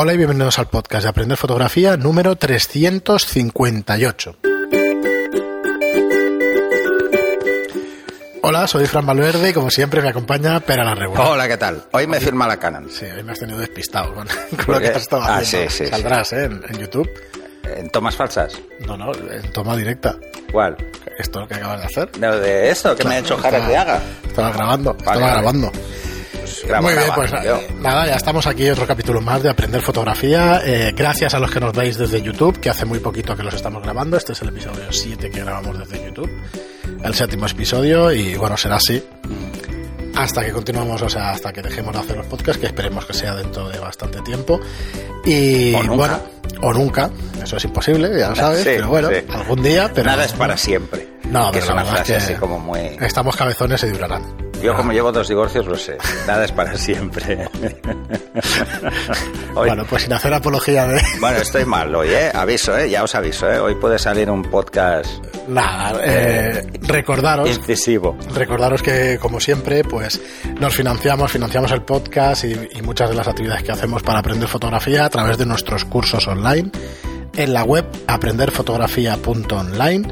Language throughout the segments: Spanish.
Hola y bienvenidos al podcast de Aprender Fotografía número 358. Hola, soy Fran Valverde y como siempre me acompaña Pera la Regular. Hola, ¿qué tal? Hoy me firma la Canon. Sí, hoy me has tenido despistado con, con lo que has estado Ah, haciendo. sí, sí, Saldrás, ¿eh? En, en YouTube. ¿En tomas falsas? No, no, en toma directa. ¿Cuál? Esto es lo que acabas de hacer. ¿De, de esto que me ha hecho Jara que haga? Estaba grabando, estaba vale. grabando. Pues graba, Muy bien, graba, pues nada, ya estamos aquí otro capítulo más de Aprender Fotografía. Eh, gracias a los que nos veis desde YouTube, que hace muy poquito que los estamos grabando. Este es el episodio 7 que grabamos desde YouTube. El séptimo episodio y bueno, será así. Hasta que continuemos, o sea, hasta que dejemos de hacer los podcasts, que esperemos que sea dentro de bastante tiempo. Y O nunca. bueno, o nunca, eso es imposible, ya lo sabes, Sí, pero bueno, sí. algún día. Pero Nada es para siempre. No, que pero la verdad es que así como muy... Estamos cabezones y durarán. Yo como llevo dos divorcios lo sé. Nada es para siempre. Hoy- Bueno, pues sin hacer apología de, Bueno, estoy mal hoy, ¿eh? Aviso, ¿eh? Ya os aviso, ¿eh? Hoy puede salir un podcast Nada, eh, recordaros, incisivo. recordaros que como siempre, pues nos financiamos, financiamos el podcast y, y muchas de las actividades que hacemos para aprender fotografía a través de nuestros cursos online en la web aprenderfotografía.online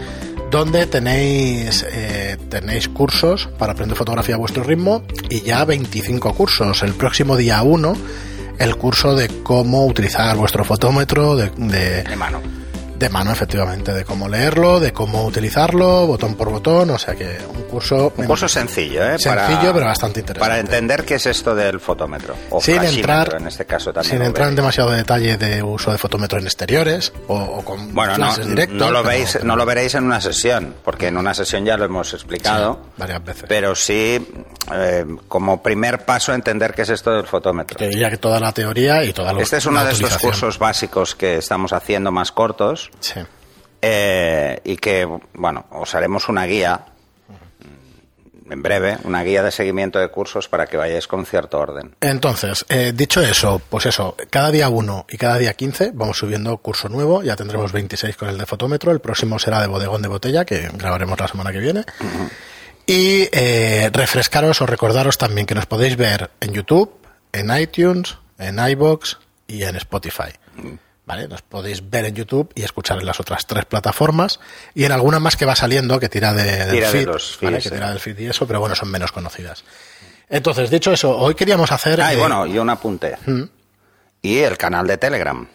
donde tenéis eh, tenéis cursos para aprender fotografía a vuestro ritmo y ya 25 cursos. El próximo día 1 el curso de cómo utilizar vuestro fotómetro, de- de, De mano. De mano, efectivamente, de cómo leerlo, de cómo utilizarlo, botón por botón, o sea que un curso, Un curso sencillo, ¿eh? sencillo, pero bastante interesante. Para entender qué es esto del fotómetro. O sin entrar, en este caso también. sin entrar en veréis. demasiado detalle de uso de fotómetro en exteriores o, o con Bueno, no, directos. no lo pero- veis, no lo veréis en una sesión, porque en una sesión ya lo hemos explicado. Sí, varias veces. Pero sí, eh, como primer paso, entender qué es esto del fotómetro. Te diría que toda la teoría y toda la Este es uno de estos cursos básicos que estamos haciendo más cortos Sí. eh, y que, bueno, os haremos una guía mm, en breve, una guía de seguimiento de cursos para que vayáis con cierto orden. Entonces, eh, dicho eso, pues eso, cada día 1 y cada día 15 vamos subiendo curso nuevo, ya tendremos 26 con el de fotómetro, el próximo será de bodegón de botella, que grabaremos la semana que viene. Y eh, refrescaros o recordaros también que nos podéis ver en YouTube, en iTunes, en iBox y en Spotify. ¿Vale? Nos podéis ver en YouTube y escuchar en las otras tres plataformas y en alguna más que va saliendo que tira de, del Tira de feed, que tira del feed y eso, pero bueno, son menos conocidas. Entonces, dicho eso, hoy queríamos hacer... Ah, y eh, bueno, y un apunte. Y el canal de Telegram.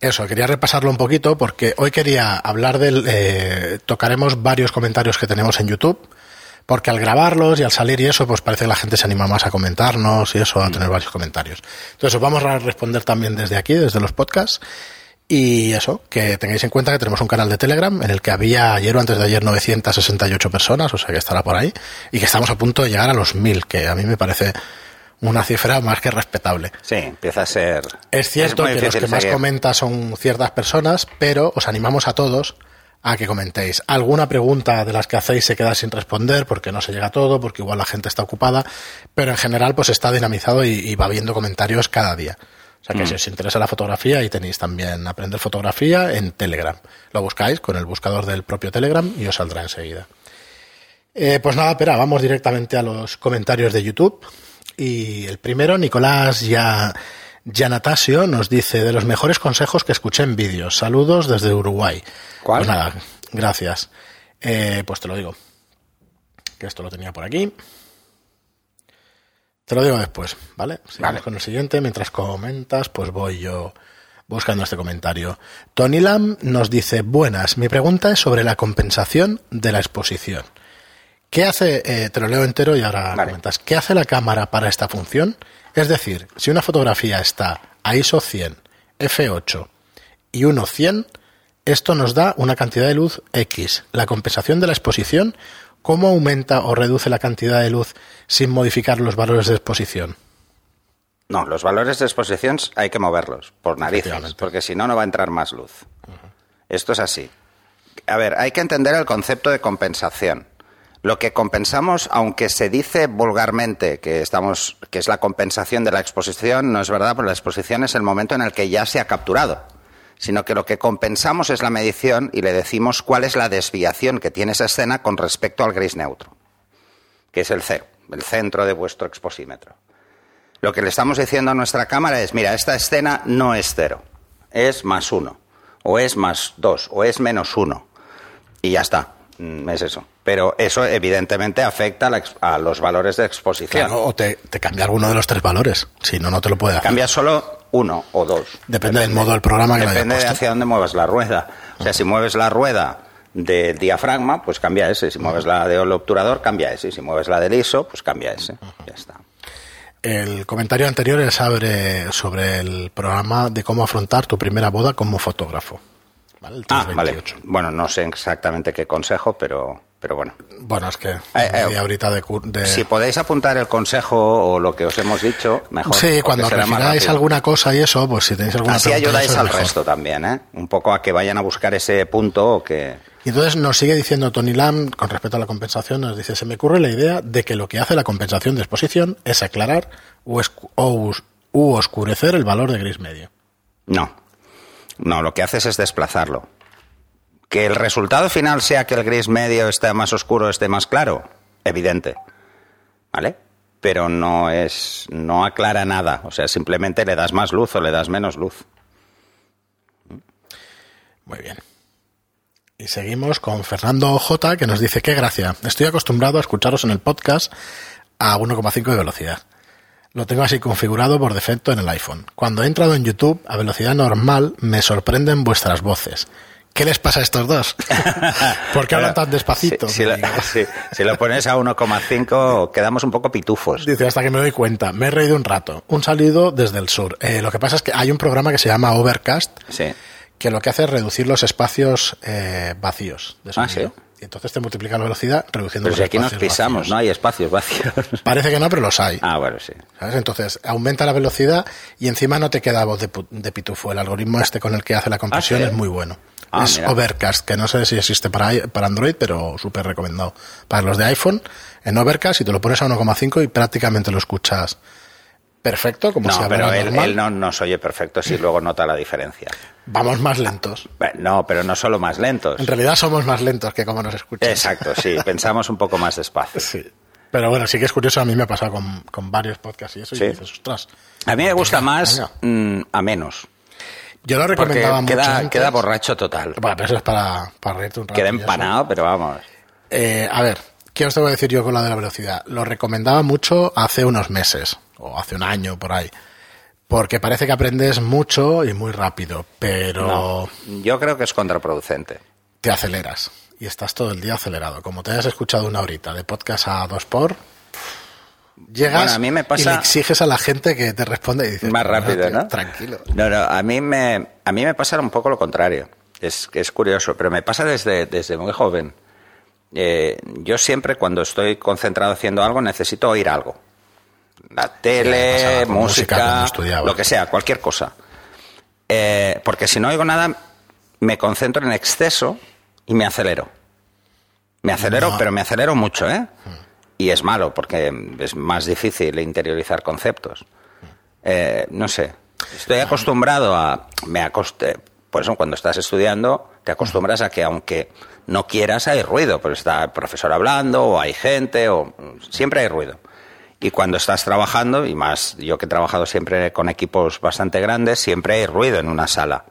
Eso, quería repasarlo un poquito porque hoy quería hablar del... eh, tocaremos varios comentarios que tenemos en YouTube, porque al grabarlos y al salir y eso, pues parece que la gente se anima más a comentarnos y eso, a tener varios comentarios. Entonces os vamos a responder también desde aquí, desde los podcasts. Y eso, que tengáis en cuenta que tenemos un canal de Telegram en el que había ayer o antes de ayer 968 personas, o sea que estará por ahí, y que estamos a punto de llegar a los 1000, que a mí me parece una cifra más que respetable. Sí, empieza a ser... Es cierto que los que más comentan son ciertas personas, pero os animamos a todos a que comentéis. Alguna pregunta de las que hacéis se queda sin responder porque no se llega a todo, porque igual la gente está ocupada, pero en general pues está dinamizado y, y va viendo comentarios cada día. O sea que Mm. si os interesa la fotografía, ahí tenéis también aprender fotografía en Telegram. Lo buscáis con el buscador del propio Telegram y os saldrá enseguida. Eh, pues nada, espera, vamos directamente a los comentarios de YouTube. Y el primero, Nicolás ya, Yanatasio, nos dice de los mejores consejos que escuché en vídeos. Saludos desde Uruguay. ¿Cuál? Pues nada, gracias. Eh, pues te lo digo. Que esto lo tenía por aquí. Te lo digo después, ¿vale? Seguimos Vale. con el siguiente. Mientras comentas, pues voy yo buscando este comentario. Tony Lam nos dice, buenas, mi pregunta es sobre la compensación de la exposición. ¿Qué hace, eh, te lo leo entero y ahora Vale. comentas, ¿qué hace la cámara para esta función? Es decir, si una fotografía está a ISO 100, F8 y 1.100, esto nos da una cantidad de luz X. La compensación de la exposición, ¿cómo aumenta o reduce la cantidad de luz sin modificar los valores de exposición? No, los valores de exposición hay que moverlos por narices, porque si no, no va a entrar más luz. Esto es así. A ver, hay que entender el concepto de compensación. Lo que compensamos, aunque se dice vulgarmente que estamos, que es la compensación de la exposición, no es verdad, porque la exposición es el momento en el que ya se ha capturado. Sino que lo que compensamos es la medición y le decimos cuál es la desviación que tiene esa escena con respecto al gris neutro, que es el cero, el centro de vuestro exposímetro. Lo que le estamos diciendo a nuestra cámara es, mira, esta escena no es cero, es más uno, o es más dos, o es menos uno. Y ya está, mm, es eso. Pero eso evidentemente afecta a, la a los valores de exposición. Claro, o te, te cambia alguno de los tres valores. Si no, no te lo puede hacer. Cambia solo uno o dos. Depende del modo del programa que Depende de hacia dónde muevas la rueda. O sea, si mueves la rueda del diafragma, pues cambia ese. Si mueves la del obturador, cambia ese. Si mueves la del ISO, pues cambia ese. Ya está. El comentario anterior es sobre, sobre el programa de cómo afrontar tu primera boda como fotógrafo. ¿Vale? El Ah, vale. 328. Bueno, no sé exactamente qué consejo, pero, pero bueno. Bueno, es que Eh, eh, de, de- Si podéis apuntar el consejo o lo que os hemos dicho, mejor. Sí, cuando refiráis alguna cosa y eso, pues si tenéis alguna Así pregunta, ayudáis al mejor. resto también, ¿eh? Un poco a que vayan a buscar ese punto o que... Y entonces nos sigue diciendo Tony Lam, con respecto a la compensación, nos dice, se me ocurre la idea de que lo que hace la compensación de exposición es aclarar o, u oscurecer el valor de gris medio. No. No, lo que haces es desplazarlo. Que el resultado final sea que el gris medio esté más oscuro, esté más claro, evidente. ¿Vale? Pero no es. no aclara nada. O sea, simplemente le das más luz o le das menos luz. Muy bien. Y seguimos con Fernando J, que nos dice, qué gracia, estoy acostumbrado a escucharos en el podcast a 1,5 de velocidad. Lo tengo así configurado por defecto en el iPhone. Cuando he entrado en YouTube a velocidad normal, me sorprenden vuestras voces. ¿Qué les pasa a estos dos? ¿Por qué hablan tan despacito? Si, si lo, si- si lo pones a 1,5, quedamos un poco pitufos. Dice, hasta que me doy cuenta, me he reído un rato. Un saludo desde el sur. Eh, lo que pasa es que hay un programa que se llama Overcast, Sí. que lo que hace es reducir los espacios eh, vacíos de Ah. ¿sí? Y entonces te multiplica la velocidad reduciendo Pero los si aquí nos pisamos, vacíos. no hay espacios vacíos. Parece que no, pero los hay. Ah, bueno, sí. ¿sabes? Entonces aumenta la velocidad y encima no te queda voz de, de pitufo. El algoritmo este con el que hace la compresión ¿sí? es muy bueno. Ah, es mira. Overcast, que no sé si existe para, para Android, pero súper recomendado. Para los de iPhone, en Overcast, y te lo pones a 1,5 y prácticamente lo escuchas perfecto, como si No, hablara pero él, normal. él no nos oye perfecto si luego nota la diferencia. Vamos más lentos. Bueno, No, pero no solo más lentos. En realidad somos más lentos que como nos escuchas. Exacto, sí, pensamos un poco más despacio. Sí. Pero bueno, sí que es curioso, a mí me ha pasado con, con varios podcasts y eso, Sí. y dices, ostras. A mí me gusta más Venga. mm, a menos, Yo lo recomendaba mucho. queda, borracho total. Bueno, pero eso es para, para reírte un rato. Queda empanado, pero vamos. Eh, a ver, ¿qué os tengo que decir yo con la de la velocidad? Lo recomendaba mucho hace unos meses, o hace un año por ahí. Porque parece que aprendes mucho y muy rápido, pero No, yo creo que es contraproducente. te aceleras. Y estás todo el día acelerado. Como te hayas escuchado una horita de podcast a dos por, llegas Bueno, a mí me pasa- y le exiges a la gente que te responda y dices... Más "Bueno, rápido, tío, ¿no? Tranquilo. No, no, a mí me, a mí me pasa un poco lo contrario. Es, es curioso, pero me pasa desde, desde muy joven. Eh, yo siempre cuando estoy concentrado haciendo algo necesito oír algo. La tele, música lo que sea, cualquier cosa. Eh, porque si no oigo nada, me concentro en exceso y me acelero. Me acelero, No. pero me acelero mucho, ¿eh? Y es malo porque es más difícil interiorizar conceptos. Eh, no sé. Estoy acostumbrado a. Me acoste, por eso, cuando estás estudiando, te acostumbras a que, aunque no quieras, hay ruido. Pues está el profesor hablando, o hay gente, o. Siempre hay ruido. Y cuando estás trabajando, y más yo que he trabajado siempre con equipos bastante grandes, siempre hay ruido en una sala.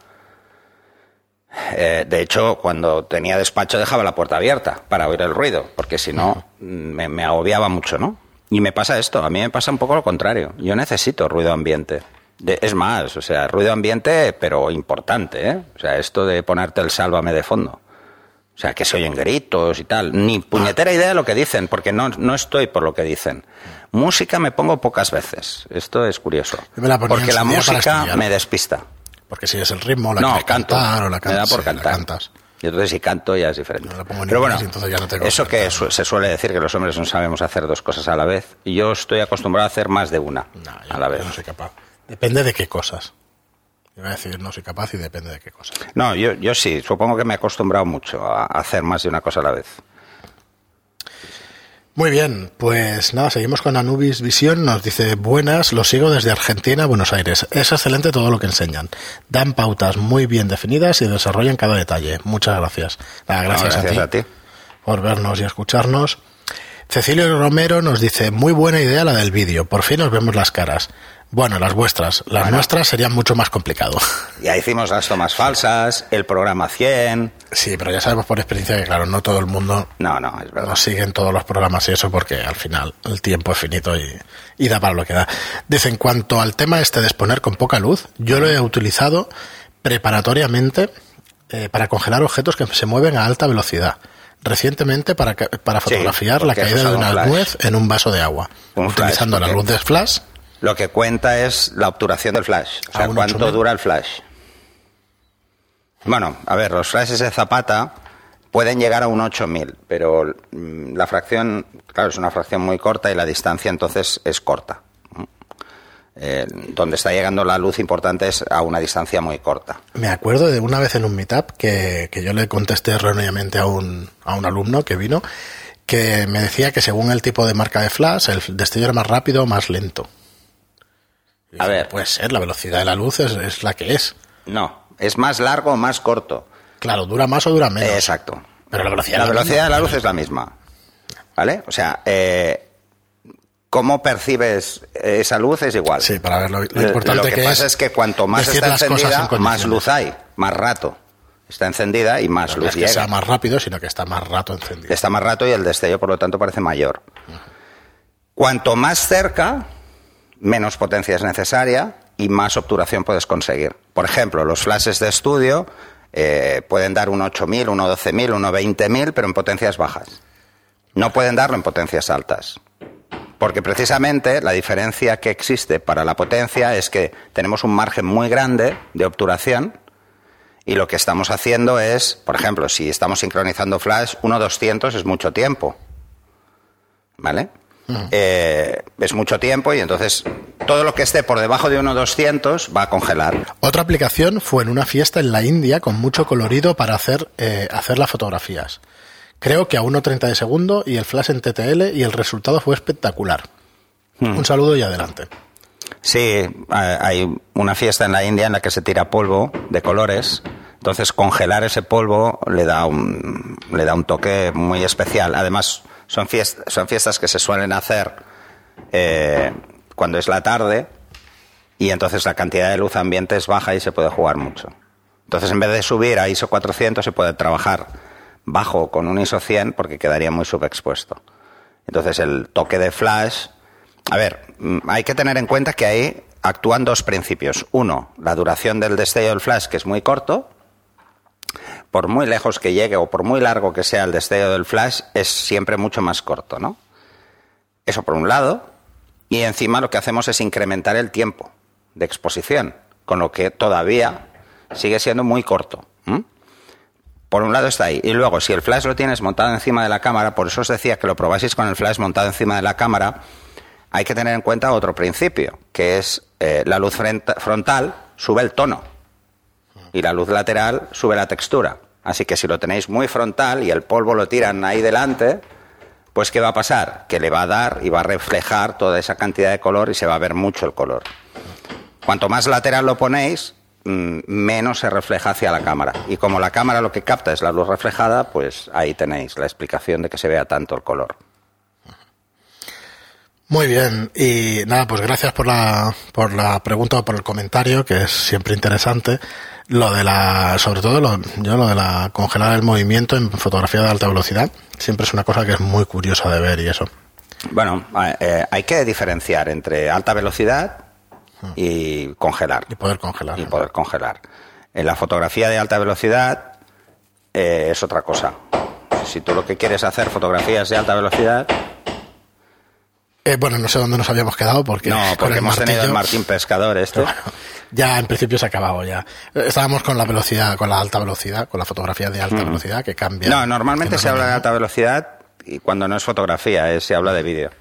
Eh, de hecho, cuando tenía despacho dejaba la puerta abierta para oír el ruido, porque si no me, me agobiaba mucho, ¿no? Y me pasa esto, a mí me pasa un poco lo contrario. Yo necesito ruido ambiente. De- es más, o sea, ruido ambiente, pero importante, ¿eh? O sea, esto de ponerte el sálvame de fondo. O sea, que se oyen gritos y tal. Ni puñetera idea de lo que dicen, porque no, no estoy por lo que dicen. Música me pongo pocas veces. Esto es curioso. La Porque la música me despista. Porque si es el ritmo, la no, canto. cantar o la me da por sí, cantar. cantas. Y entonces si canto ya es diferente. No la pongo en Pero bueno, inglés, entonces ya no tengo eso que su- se suele decir que los hombres no sabemos hacer dos cosas a la vez. Y yo estoy acostumbrado a hacer más de una No, yo- a la yo vez. no soy capaz. Depende de qué cosas. Iba a decir no soy capaz y depende de qué cosas. No, yo, yo sí, supongo que me he acostumbrado mucho a hacer más de una cosa a la vez. Muy bien, pues nada, seguimos con Anubis Visión. Nos dice, buenas, lo sigo desde Argentina, Buenos Aires. Es excelente todo lo que enseñan. Dan pautas muy bien definidas y desarrollan cada detalle. Muchas gracias. Nada, gracias, No, gracias a, a ti ti. por vernos y escucharnos. Cecilio Romero nos dice, muy buena idea la del vídeo, por fin nos vemos las caras. Bueno, las vuestras, las Bueno. nuestras serían mucho más complicado. Ya hicimos las tomas falsas, el programa 100. Sí, pero ya sabemos por experiencia que, claro, no todo el mundo No, no, es verdad. nos sigue en todos los programas y eso porque al final el tiempo es finito y, y da para lo que da. Dice, en cuanto al tema este de exponer con poca luz, yo lo he utilizado preparatoriamente eh, para congelar objetos que se mueven a alta velocidad. Recientemente para, para Sí, fotografiar la caída de un una flash. nuez en un vaso de agua. Un flash, utilizando la luz de flash. Lo que cuenta es la obturación del flash. O sea, A un cuánto 8000. dura el flash. Bueno, a ver, los flashes de Zapata pueden llegar a un 8000, pero mm, la fracción, claro, es una fracción muy corta y la distancia entonces es corta. Eh, donde está llegando la luz importante es a una distancia muy corta. Me acuerdo de una vez en un meetup que, que yo le contesté erróneamente a un, a un alumno que vino que me decía que según el tipo de marca de flash, el destello era más rápido o más lento. A ver. Puede ser, la velocidad de la luz es, es la que es. No, es más largo o más corto. Claro, dura más o dura menos. Exacto. Pero la velocidad La es la velocidad de la luz es la misma. ¿Vale? O sea, eh, cómo percibes esa luz es igual. Sí, para ver lo, lo Lo- importante lo que, que, pasa es. es que cuanto más está en encendida, más luz hay, más rato. Está encendida y más No luz es que llega. sea más rápido, sino que está más rato encendido. Está más rato y el destello, por lo tanto, parece mayor. Cuanto más cerca, menos potencia es necesaria y más obturación puedes conseguir. Por ejemplo, los flashes de estudio eh, pueden dar un 8000, un 12000, un 20000, pero en potencias bajas. No pueden darlo en potencias altas. Porque precisamente la diferencia que existe para la potencia es que tenemos un margen muy grande de obturación y lo que estamos haciendo es, por ejemplo, si estamos sincronizando flash, 1.200 es mucho tiempo. ¿Vale? Eh, es mucho tiempo y entonces todo lo que esté por debajo de 1.200 va a congelar. Otra aplicación fue en una fiesta en la India con mucho colorido para hacer, eh, hacer las fotografías. Creo que a 1.30 de segundo y el flash en TTL y el resultado fue espectacular. Un saludo y adelante. Sí, ha- hay una fiesta en la India en la que se tira polvo de colores. Entonces congelar ese polvo le da un, le da un toque muy especial. Además, son fiestas, son fiestas que se suelen hacer eh, cuando es la tarde y entonces la cantidad de luz ambiente es baja y se puede jugar mucho. Entonces, en vez de subir a ISO 400, se puede trabajar bajo con un ISO 100 porque quedaría muy subexpuesto. Entonces, el toque de flash. A ver, mm, hay que tener en cuenta que ahí actúan dos principios. Uno, la duración del destello del flash, que es muy corto. Por muy lejos que llegue o por muy largo que sea el destello del flash, es siempre mucho más corto, ¿no? Eso por un lado. Y encima lo que hacemos es incrementar el tiempo de exposición, con lo que todavía sigue siendo muy corto. Por un lado está ahí. Y luego, si el flash lo tienes montado encima de la cámara, por eso os decía que lo probáis con el flash montado encima de la cámara, hay que tener en cuenta otro principio, que es eh, la luz frontal sube el tono y la luz lateral sube la textura. Así que si lo tenéis muy frontal y el polvo lo tiran ahí delante, pues ¿qué va a pasar? Que le va a dar y va a reflejar toda esa cantidad de color y se va a ver mucho el color. Cuanto más lateral lo ponéis, mm, menos se refleja hacia la cámara. Y como la cámara lo que capta es la luz reflejada, pues ahí tenéis la explicación de que se vea tanto el color. Muy bien, y nada, pues gracias por la, por la pregunta o por el comentario, que es siempre interesante. Lo de la, sobre todo lo, yo lo de la congelar el movimiento en fotografía de alta velocidad, siempre es una cosa que es muy curiosa de ver y eso. Bueno, eh, hay que diferenciar entre alta velocidad y congelar. Y poder congelar. y poder congelar. En la fotografía de alta velocidad eh, es otra cosa. Si tú lo que quieres hacer fotografías de alta velocidad, Eh, bueno, no sé dónde nos habíamos quedado porque, no, porque el hemos tenido el martillo- Martín Pescador este. Ya en principio se ha acabado ya. Eh, Estábamos con la velocidad, con la alta velocidad, con la fotografía de alta velocidad que cambia. No, normalmente se habla de alta velocidad y cuando no es fotografía, es- se habla de vídeo.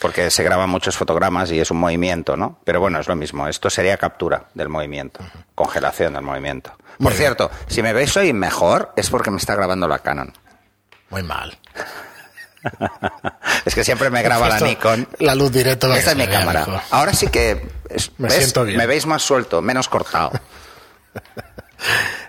Porque se graban muchos fotogramas y es un movimiento, ¿no? Pero bueno, es lo mismo. Esto sería captura del movimiento, congelación del movimiento. Por bien. cierto, si me veis hoy mejor es porque me está grabando la Canon. Muy mal. Es que siempre me graba la Nikon. La luz directa. Esta es mi cámara. Ahora sí que es- Me ¿ves? siento bien. me veis más suelto, menos cortado.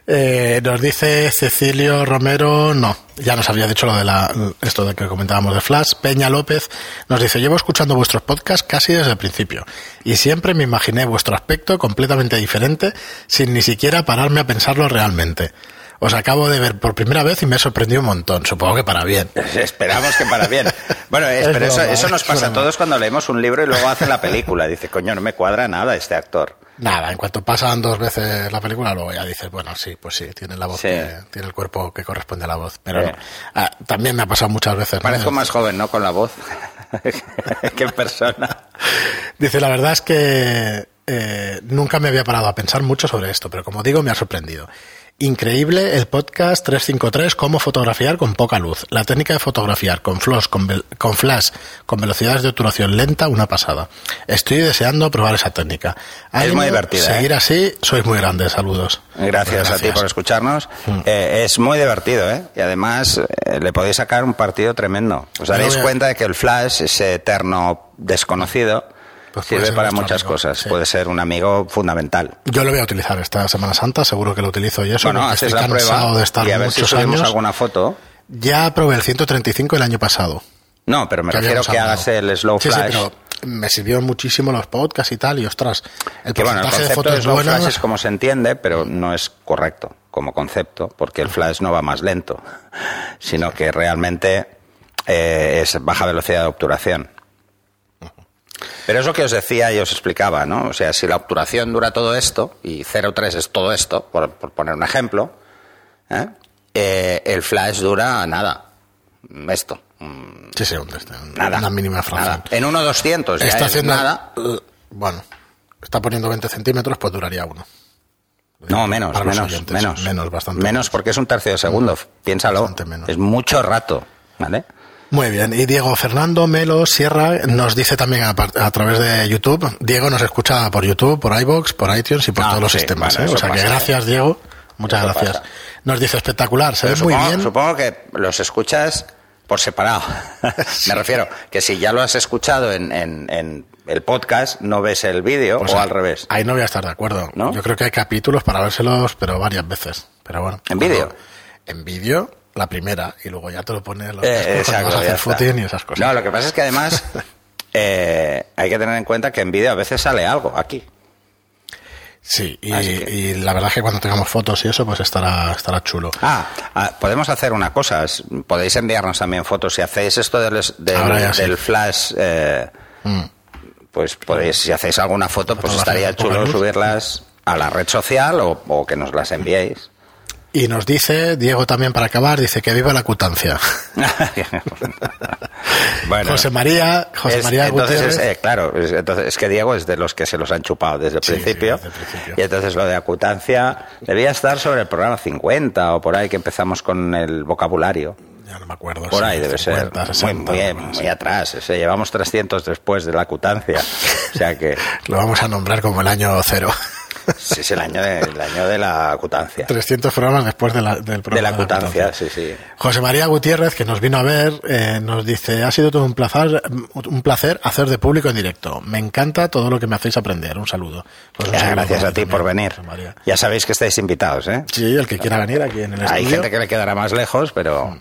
Eh, nos dice Cecilio Romero, no, ya nos había dicho lo de la, esto de que comentábamos de Flash. Peña López nos dice, llevo escuchando vuestros podcasts casi desde el principio y siempre me imaginé vuestro aspecto completamente diferente sin ni siquiera pararme a pensarlo realmente. Os acabo de ver por primera vez y me ha sorprendido un montón. Supongo que para bien. Esperamos que para bien. Bueno, es, Es pero eso, broma, eso es nos pasa a todos cuando leemos un libro y luego hacen la película. Dice, coño, no me cuadra nada este actor. Nada, en cuanto pasan dos veces la película, luego ya dices, bueno, sí, pues sí, tiene la voz, Sí. que- tiene el cuerpo que corresponde a la voz. Pero Sí. no. Ah, también me ha pasado muchas veces. ¿no? Parezco más joven, ¿no? Con la voz. que en persona. Dice, la verdad es que eh, nunca me había parado a pensar mucho sobre esto, pero como digo, me ha sorprendido. Increíble el podcast 353, cómo fotografiar con poca luz. La técnica de fotografiar con flash, con, con flash, con velocidades de obturación lenta, una pasada. Estoy deseando probar esa técnica. Es muy divertida, Seguir ¿eh? así, sois muy grandes. Saludos. Gracias, a ti por escucharnos. Eh, es muy divertido, ¿eh? Y además eh, le podéis sacar un partido tremendo. Os daréis a- cuenta de que el Flash, ese eterno desconocido, Pues puede sirve para muchas amigo, cosas. sí. Puede ser un amigo fundamental. Yo lo voy a utilizar esta Semana Santa, seguro que lo utilizo y eso. bueno, haces estoy la prueba de estar y a ver si subimos años. alguna foto. Ya probé el 135 el año pasado. No, pero me que refiero que hagas el slow Sí, sí, flash. pero me sirvieron muchísimo los podcasts y tal, y ostras, el que bueno, el porcentaje de concepto de fotos slow buenas... flash es como se entiende, pero no es correcto como concepto, porque el flash no va más lento, sino que realmente eh, es baja velocidad de obturación. Pero es lo que os decía y os explicaba, ¿no? O sea, si la obturación dura todo esto, y 0,3 es todo esto, por, por poner un ejemplo, ¿eh? Eh, el flash dura nada. Esto. Sí, sí, un test, un- Nada. una mínima fracción. Nada. En 1,200 ya Está es haciendo... nada. Bueno, está poniendo 20 centímetros, pues duraría uno. No, menos, Para menos, oyentes, menos. menos, bastante Menos porque es un tercio de segundo. Piénsalo. Menos. Es mucho rato, ¿vale? Muy bien, y Diego Fernando Melo Sierra nos dice también a, través de YouTube. Diego nos escucha por YouTube, por iBox, por iTunes y por Ah, todos los sistemas. bueno, ¿eh? O sea que gracias, Diego. Muchas Eso gracias. pasa. Nos dice espectacular, se ve muy bien. supongo que los escuchas por separado. Me refiero que si ya lo has escuchado en, en- en el podcast, no ves el vídeo Pues o ahí- al revés. Ahí no voy a estar de acuerdo. ¿No? Yo creo que hay capítulos para vérselos, pero varias veces. Pero bueno. ¿En vídeo? En vídeo, la primera, y luego ya te lo pones los Eh, cuando vas a hacer footing y esas cosas. No, lo que pasa es que además eh, hay que tener en cuenta que en vídeo a veces sale algo aquí. Sí, y, Así que- y la verdad es que cuando tengamos fotos y eso, pues estará, estará chulo. Ah, ah, podemos hacer una cosa. Podéis enviarnos también fotos. Si hacéis esto del, del- sí. flash, eh, Mm. pues podéis, si hacéis alguna foto, pues estaría chulo subirlas a la red social o, o que nos las enviéis. Y nos dice, Diego también para acabar, dice que viva la cutancia. bueno, José María, José es- María entonces Gutiérrez. es, eh, claro, es, entonces es que Diego es de los que se los han chupado desde el Sí, sí, principio. desde el principio. Y entonces lo de acutancia debía estar sobre el programa 50 o por ahí que empezamos con el vocabulario. Ya no me acuerdo. Por ahí debe 50, ser. 60, muy, muy, atrás. O sea, llevamos 300 después de la acutancia. O sea que Lo vamos a nombrar como el año cero. Sí, es el año de, el año de la acutancia. 300 programas después de la, del De programa. la acutancia, sí, sí. José María Gutiérrez, que nos vino a ver, eh, nos dice, ha sido todo un placer, un placer hacer de público en directo. Me encanta todo lo que me hacéis aprender. Un saludo. Pues un Ya, saludo gracias a ti por venir. Ya sabéis que estáis invitados, ¿eh? Sí, el que quiera venir aquí en el Hay estudio. gente que le quedará más lejos, pero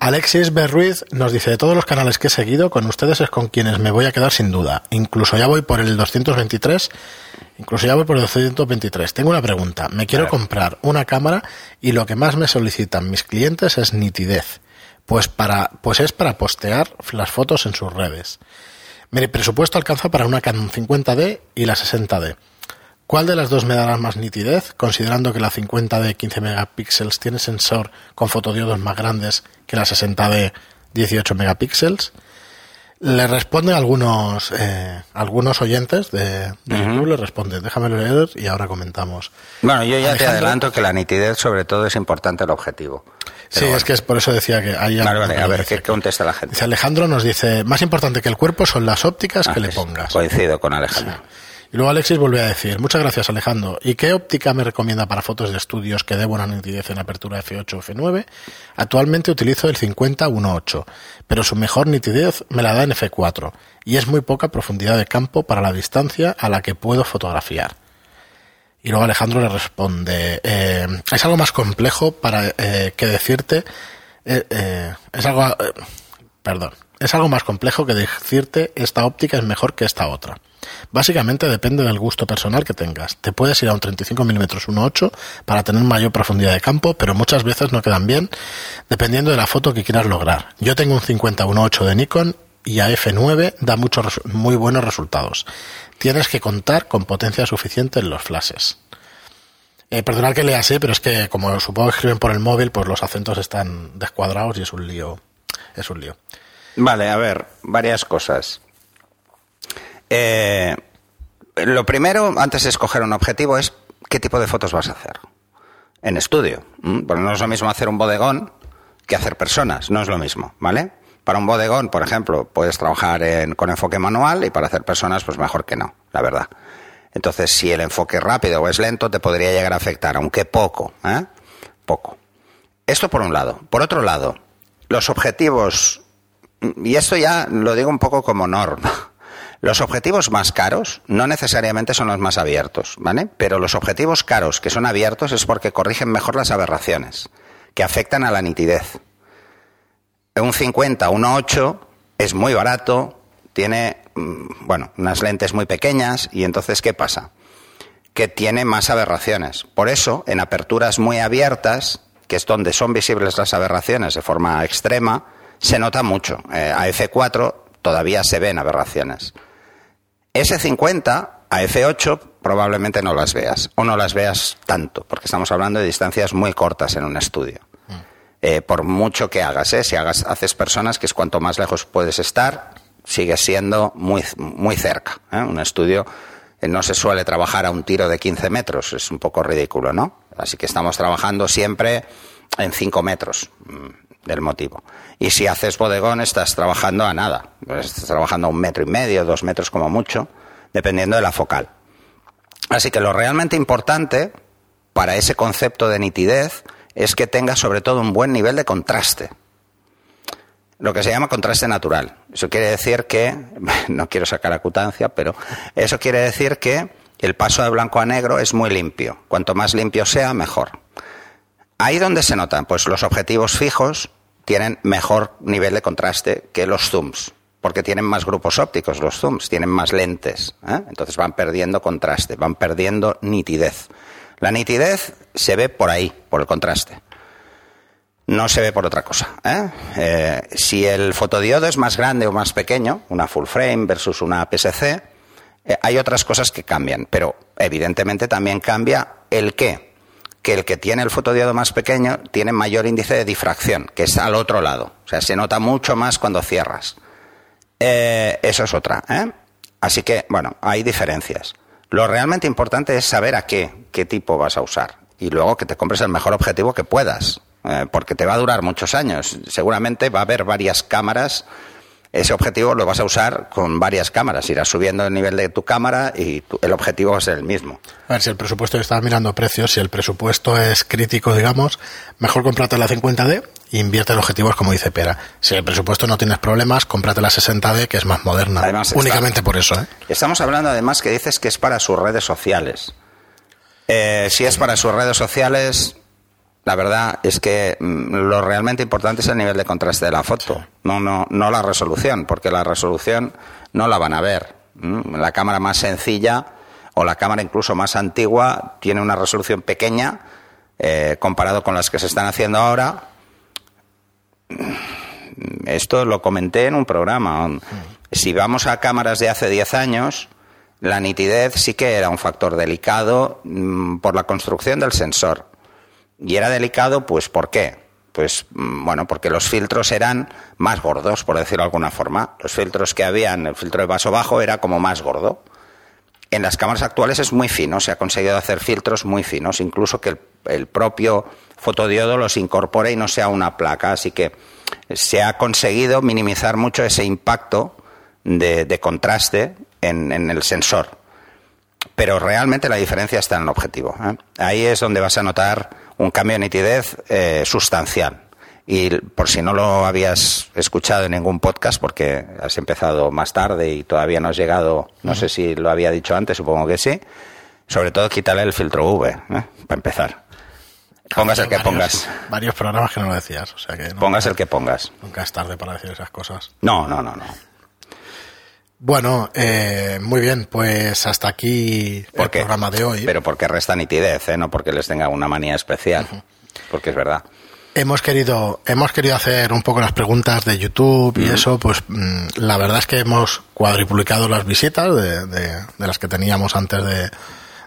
Alexis Berruiz nos dice, de todos los canales que he seguido, con ustedes es con quienes me voy a quedar sin duda. Incluso ya voy por el 223, incluso ya voy por el 223. Tengo una pregunta. Me quiero comprar una cámara y lo que más me solicitan mis clientes es nitidez. Pues, para, pues es para postear las fotos en sus redes. Mi presupuesto alcanza para una Canon 50D y la 60D. ¿Cuál de las dos me dará más nitidez, considerando que la 50 de 15 megapíxeles tiene sensor con fotodiodos más grandes que la 60 de 18 megapíxeles? Le responden algunos eh, algunos oyentes de, de YouTube, le responden, déjame leer y ahora comentamos. bueno, yo ya te adelanto que la nitidez sobre todo es importante el objetivo. Sí, bueno. es que es por eso decía que hay Vale, vale, que a ver, ¿qué contesta la gente? Dice Alejandro nos dice, más importante que el cuerpo son las ópticas que Ah, le es- pongas. Coincido con Alejandro. Y luego Alexis volvió a decir, muchas gracias Alejandro. ¿Y qué óptica me recomienda para fotos de estudios que dé buena nitidez en apertura F8 o F9? Actualmente utilizo el 50-1.8, pero su mejor nitidez me la da en F4 y es muy poca profundidad de campo para la distancia a la que puedo fotografiar. Y luego Alejandro le responde, eh, es algo más complejo para eh, que decirte, eh, eh, es algo, eh, perdón, es algo más complejo que decirte esta óptica es mejor que esta otra. Básicamente depende del gusto personal que tengas. Te puedes ir a un 35 mm 1.8 para tener mayor profundidad de campo, pero muchas veces no quedan bien dependiendo de la foto que quieras lograr. Yo tengo un 50 1.8 de Nikon y a F9 da muchos muy buenos resultados. Tienes que contar con potencia suficiente en los flashes. Eh, perdonad que lea así, pero es que como supongo que escriben por el móvil, pues los acentos están descuadrados y es un lío. Es un lío. Vale, a ver, varias cosas. Eh, lo primero, antes de escoger un objetivo, es qué tipo de fotos vas a hacer. En estudio. ¿m? Porque no es lo mismo hacer un bodegón que hacer personas, no es lo mismo, ¿vale? Para un bodegón, por ejemplo, puedes trabajar en- con enfoque manual y para hacer personas, pues mejor que no, la verdad. Entonces, si el enfoque es rápido o es lento, te podría llegar a afectar, aunque poco, ¿eh? Poco. Esto por un lado. Por otro lado, los objetivos, y esto ya lo digo un poco como norma, los objetivos más caros no necesariamente son los más abiertos, ¿vale? Pero los objetivos caros que son abiertos es porque corrigen mejor las aberraciones, que afectan a la nitidez. Un 50, 1.8 es muy barato, tiene, mm, bueno, unas lentes muy pequeñas y entonces, ¿qué pasa? que tiene más aberraciones. Por eso, en aperturas muy abiertas, que es donde son visibles las aberraciones de forma extrema, se nota mucho. Eh, a F4 todavía se ven aberraciones. S50 a F8 probablemente no las veas, o no las veas tanto, porque estamos hablando de distancias muy cortas en un estudio. Eh, por mucho que hagas, ¿eh? si hagas, haces personas, que es cuanto más lejos puedes estar, sigues siendo muy, muy cerca. ¿eh? Un estudio no se suele trabajar a un tiro de 15 metros, es un poco ridículo, ¿no? Así que estamos trabajando siempre en 5 metros mm, del motivo. Y si haces bodegón, estás trabajando a nada, Pues estás trabajando a un metro y medio, dos metros como mucho, dependiendo de la focal. Así que lo realmente importante para ese concepto de nitidez es que tenga sobre todo un buen nivel de contraste. Lo que se llama contraste natural. Eso quiere decir que, no quiero sacar acutancia, pero eso quiere decir que el paso de blanco a negro es muy limpio. Cuanto más limpio sea, mejor. Ahí donde se notan, pues los objetivos fijos tienen mejor nivel de contraste que los zooms, porque tienen más grupos ópticos los zooms, tienen más lentes, ¿eh? entonces van perdiendo contraste, van perdiendo nitidez. La nitidez se ve por ahí, por el contraste. No se ve por otra cosa. ¿eh? Eh, si el fotodiodo es más grande o más pequeño, una full frame versus una APS-C, eh, hay otras cosas que cambian, pero evidentemente también cambia el qué. Que el que tiene el fotodiodo más pequeño tiene mayor índice de difracción, que es al otro lado. O sea, se nota mucho más cuando cierras. Eh, eso es otra. ¿eh? Así que, bueno, hay diferencias. Lo realmente importante es saber a qué, qué tipo vas a usar. Y luego que te compres el mejor objetivo que puedas. eh, porque te va a durar muchos años. Seguramente va a haber varias cámaras. Ese objetivo lo vas a usar con varias cámaras. Irás subiendo el nivel de tu cámara y tu- el objetivo va a ser el mismo. A ver, si el presupuesto, estaba mirando precios, si el presupuesto es crítico, digamos, mejor cómprate la 50D e invierte en objetivos como dice Pera. Si el presupuesto no tienes problemas, cómprate la 60D, que es más moderna. Además, está- Únicamente por eso, ¿eh? Estamos hablando además que dices que es para sus redes sociales. Eh, si es para sus redes sociales, la verdad es que mm, lo realmente importante es el nivel de contraste de la foto, no, no, no la resolución, porque la resolución no la van a ver. La cámara más sencilla o la cámara incluso más antigua tiene una resolución pequeña eh, comparado con las que se están haciendo ahora. Esto lo comenté en un programa. Si vamos a cámaras de hace 10 años, la nitidez sí que era un factor delicado mm, por la construcción del sensor. Y era delicado, pues, ¿por qué? Pues, mm, bueno, porque los filtros eran más gordos, por decirlo de alguna forma. Los filtros que habían, el filtro de vaso bajo era como más gordo. En las cámaras actuales es muy fino, se ha conseguido hacer filtros muy finos, incluso que el, el propio fotodiodo los incorpore y no sea una placa. Así que se ha conseguido minimizar mucho ese impacto de, de contraste en, el sensor. Pero realmente la diferencia está en el objetivo. ¿eh? Ahí es donde vas a notar un cambio de nitidez eh, sustancial. Y por si no lo habías escuchado en ningún podcast, porque has empezado más tarde y todavía no has llegado, no sé si lo había dicho antes, supongo que sí. Sobre todo quitarle el filtro V, ¿eh? para empezar. Pongas el que Varios- pongas. Varios programas que no lo decías, o sea que no- Pongas el que pongas. nunca es tarde para decir esas cosas. No, no, no, no. Bueno, eh, muy bien, pues hasta aquí el programa de hoy. Pero porque resta nitidez, ¿eh? no porque les tenga una manía especial. Porque es verdad. Hemos querido, hemos querido hacer un poco las preguntas de YouTube y eso, pues mm, la verdad es que hemos cuadriplicado las visitas de, de- de las que teníamos antes de,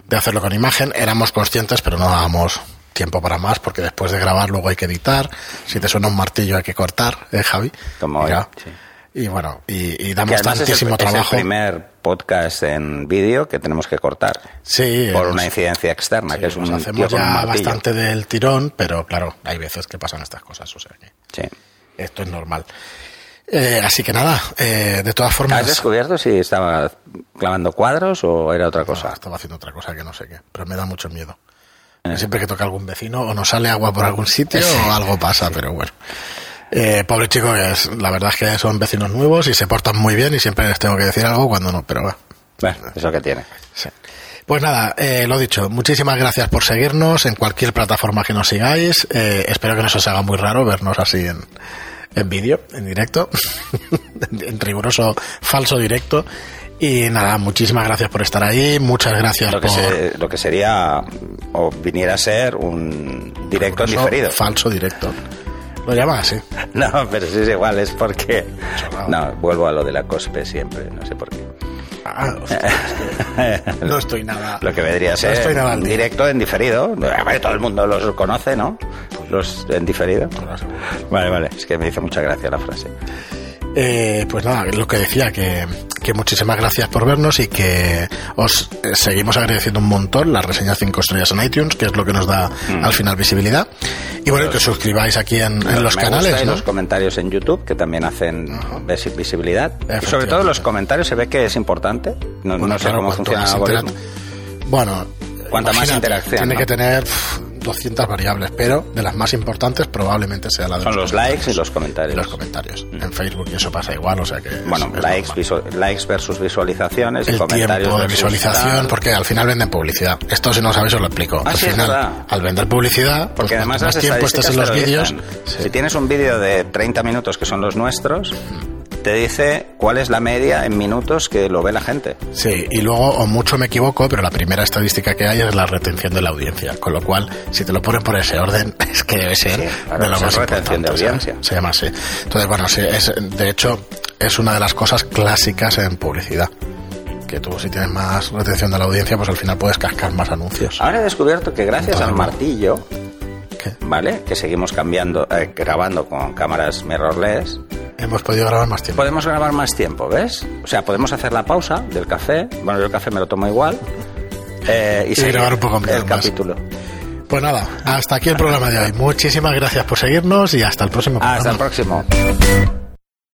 de hacerlo con imagen. Éramos conscientes, pero no dábamos tiempo para más, porque después de grabar luego hay que editar. Si te suena un martillo hay que cortar, ¿eh, Javi? Como hoy, sí. Y bueno, y, y damos además es el- tantísimo es el, trabajo. primer podcast en vídeo que tenemos que cortar. Sí, Por una incidencia externa, sí, que es un tío hacemos un ya martillo. bastante del tirón, pero claro, hay veces que pasan estas cosas, o sea que Sí. esto es normal. Eh, así que nada, eh, de todas formas... ¿Has descubierto si estaba clavando cuadros o era otra No, cosa? estaba haciendo otra cosa que no sé qué, pero me da mucho miedo. Siempre que toca algún vecino o nos sale agua por algún sitio o algo pasa, pero bueno. Eh, pobre chico, que es, la verdad es que son vecinos nuevos y se portan muy bien y siempre les tengo que decir algo cuando no, pero va. Bueno, eso que tiene. Sí. Pues nada, eh, lo dicho, muchísimas gracias por seguirnos en cualquier plataforma que nos sigáis. Eh, espero que no se os haga muy raro vernos así en, en vídeo, en directo, en, riguroso falso directo. Y nada, muchísimas gracias por estar ahí, muchas gracias Lo que, por... se- lo que sería o viniera a ser un directo en diferido. Falso directo. Lo llaman así. No, pero sí es igual, es porque... No, vuelvo a lo de la cospe siempre, no sé por qué. Ah, hostia, es que no estoy nada... Lo que vendría a no ser estoy nada directo en diferido. Todo el mundo los conoce, ¿no? Los en diferido. Vale, vale, es que me hizo mucha gracia la frase. Eh, pues nada, lo que decía, que, que muchísimas gracias por vernos y que os eh, seguimos agradeciendo un montón las reseñas 5 estrellas en iTunes, que es lo que nos da Mm. al final visibilidad. Y bueno, que os suscribáis aquí en, en los Me canales, gusta y ¿no? los comentarios en YouTube, que también hacen visi- visibilidad. Y sobre todo los comentarios se ve que es importante. No, Bueno, no sé claro, cómo funciona el algoritmo. Bueno, Cuanta más interacción, Tiene ¿no? que tener pf, 200 variables, pero de las más importantes probablemente sea la de Son los likes y los comentarios. Y los comentarios. En Facebook y eso pasa igual, o sea que... Bueno, es likes, likes versus visualizaciones y el comentarios tiempo de visualización, tal. porque al final venden publicidad. Esto si no sabéis os lo explico. Ah, al sí, final, al vender publicidad, pues Porque además más tiempo estés en los vídeos, sí. si tienes un vídeo de 30 minutos que son los nuestros, te dice cuál es la media en minutos que lo ve la gente. Sí, y luego, o mucho me equivoco, pero la primera estadística que hay es la retención de la audiencia. Con lo cual, si te lo ponen por ese orden, es que debe ser Sí, claro, de lo más retención de importante, audiencia. ¿sabes? Se llama así. Entonces, bueno, sí, es, de hecho, es una de las cosas clásicas en publicidad. Que tú, si tienes más retención de la audiencia, pues al final puedes cascar más anuncios. Ahora he descubierto que gracias al martillo, ¿vale? Que seguimos cambiando, eh, grabando con cámaras mirrorless, Hemos podido grabar más tiempo. podemos grabar más tiempo, ¿ves? O sea, podemos hacer la pausa del café. Bueno, yo el café me lo tomo igual. eh, y, seguir grabar un poco el más. capítulo. Pues nada, hasta aquí el programa de hoy. Muchísimas gracias por seguirnos y hasta el próximo programa. Hasta el próximo.